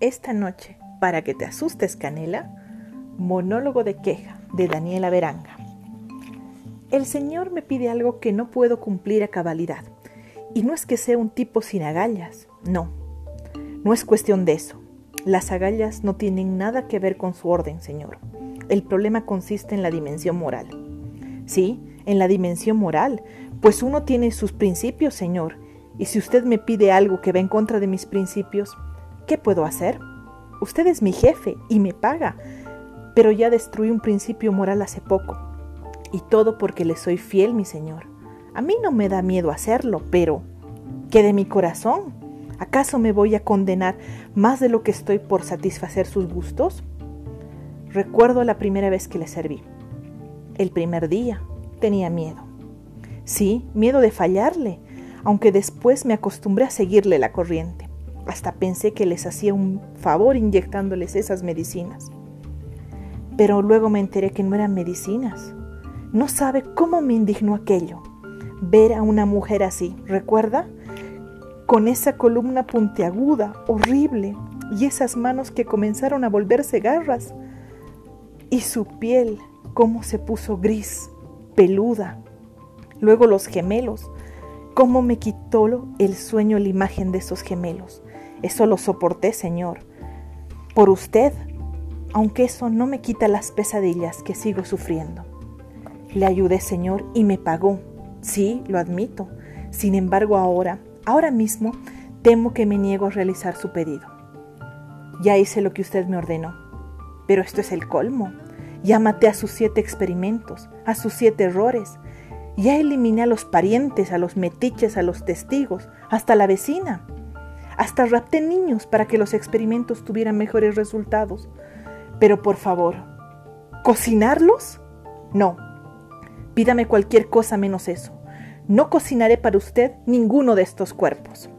Esta noche, para que te asustes, Canela, monólogo de queja de Daniela Veranga. El Señor me pide algo que no puedo cumplir a cabalidad. Y no es que sea un tipo sin agallas, no. No es cuestión de eso. Las agallas no tienen nada que ver con su orden, Señor. El problema consiste en la dimensión moral. Sí, en la dimensión moral, pues uno tiene sus principios, Señor, y si usted me pide algo que va en contra de mis principios, ¿qué puedo hacer? Usted es mi jefe y me paga, pero ya destruí un principio moral hace poco. Y todo porque le soy fiel, mi Señor. A mí no me da miedo hacerlo, pero ¿qué de mi corazón? ¿Acaso me voy a condenar más de lo que estoy por satisfacer sus gustos? Recuerdo la primera vez que le serví. El primer día tenía miedo. Sí, miedo de fallarle, aunque después me acostumbré a seguirle la corriente. Hasta pensé que les hacía un favor inyectándoles esas medicinas. Pero luego me enteré que no eran medicinas. No sabe cómo me indignó aquello. Ver a una mujer así, ¿recuerda? Con esa columna puntiaguda, horrible, y esas manos que comenzaron a volverse garras. Y su piel, cómo se puso gris, peluda. Luego los gemelos, ¿Cómo me quitó el sueño la imagen de esos gemelos? Eso lo soporté, Señor. Por usted, aunque eso no me quita las pesadillas que sigo sufriendo. Le ayudé, Señor, y me pagó. Sí, lo admito. Sin embargo, ahora, ahora mismo, temo que me niego a realizar su pedido. Ya hice lo que usted me ordenó. Pero esto es el colmo. Ya maté a sus siete experimentos, a sus siete errores, ya eliminé a los parientes, a los metiches, a los testigos, hasta la vecina. Hasta rapté niños para que los experimentos tuvieran mejores resultados. Pero por favor, ¿cocinarlos? No. Pídame cualquier cosa menos eso. No cocinaré para usted ninguno de estos cuerpos.